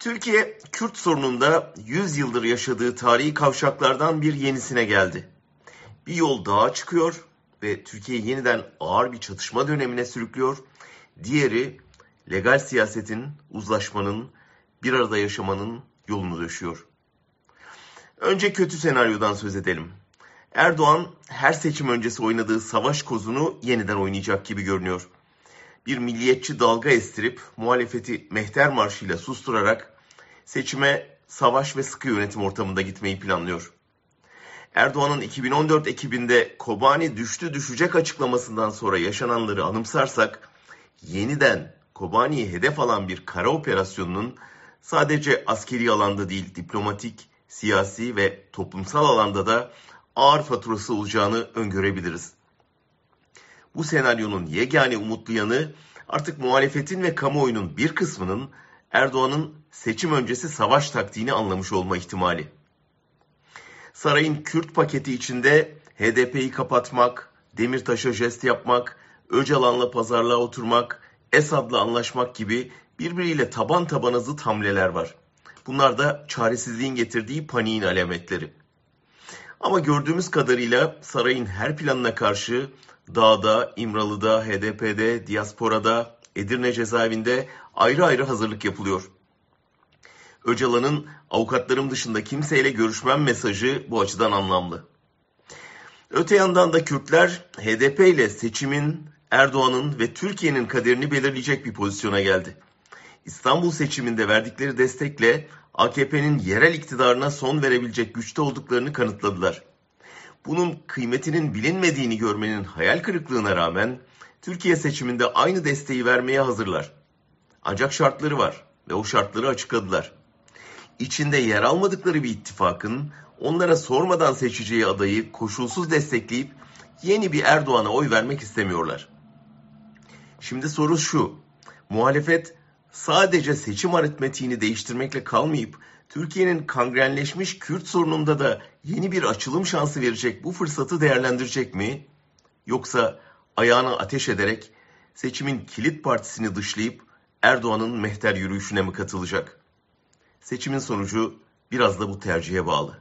Türkiye, Kürt sorununda 100 yıldır yaşadığı tarihi kavşaklardan bir yenisine geldi. Bir yol daha çıkıyor ve Türkiye yeniden ağır bir çatışma dönemine sürüklüyor. Diğeri legal siyasetin, uzlaşmanın, bir arada yaşamanın yolunu döşüyor. Önce kötü senaryodan söz edelim. Erdoğan her seçim öncesi oynadığı savaş kozunu yeniden oynayacak gibi görünüyor bir milliyetçi dalga estirip muhalefeti mehter marşıyla susturarak seçime savaş ve sıkı yönetim ortamında gitmeyi planlıyor. Erdoğan'ın 2014 ekibinde Kobani düştü düşecek açıklamasından sonra yaşananları anımsarsak yeniden Kobani'yi hedef alan bir kara operasyonunun sadece askeri alanda değil diplomatik, siyasi ve toplumsal alanda da ağır faturası olacağını öngörebiliriz. Bu senaryonun yegane umutlu yanı artık muhalefetin ve kamuoyunun bir kısmının Erdoğan'ın seçim öncesi savaş taktiğini anlamış olma ihtimali. Sarayın Kürt paketi içinde HDP'yi kapatmak, Demirtaş'a jest yapmak, Öcalan'la pazarlığa oturmak, Esad'la anlaşmak gibi birbiriyle taban tabana zıt hamleler var. Bunlar da çaresizliğin getirdiği paniğin alametleri. Ama gördüğümüz kadarıyla sarayın her planına karşı Dağda, İmralı'da, HDP'de, Diaspora'da, Edirne cezaevinde ayrı ayrı hazırlık yapılıyor. Öcalan'ın avukatlarım dışında kimseyle görüşmem mesajı bu açıdan anlamlı. Öte yandan da Kürtler HDP ile seçimin, Erdoğan'ın ve Türkiye'nin kaderini belirleyecek bir pozisyona geldi. İstanbul seçiminde verdikleri destekle AKP'nin yerel iktidarına son verebilecek güçte olduklarını kanıtladılar. Bunun kıymetinin bilinmediğini görmenin hayal kırıklığına rağmen Türkiye seçiminde aynı desteği vermeye hazırlar. Ancak şartları var ve o şartları açıkladılar. İçinde yer almadıkları bir ittifakın onlara sormadan seçeceği adayı koşulsuz destekleyip yeni bir Erdoğan'a oy vermek istemiyorlar. Şimdi soru şu. Muhalefet sadece seçim aritmetiğini değiştirmekle kalmayıp Türkiye'nin kangrenleşmiş Kürt sorununda da yeni bir açılım şansı verecek bu fırsatı değerlendirecek mi? Yoksa ayağına ateş ederek seçimin kilit partisini dışlayıp Erdoğan'ın mehter yürüyüşüne mi katılacak? Seçimin sonucu biraz da bu tercihe bağlı.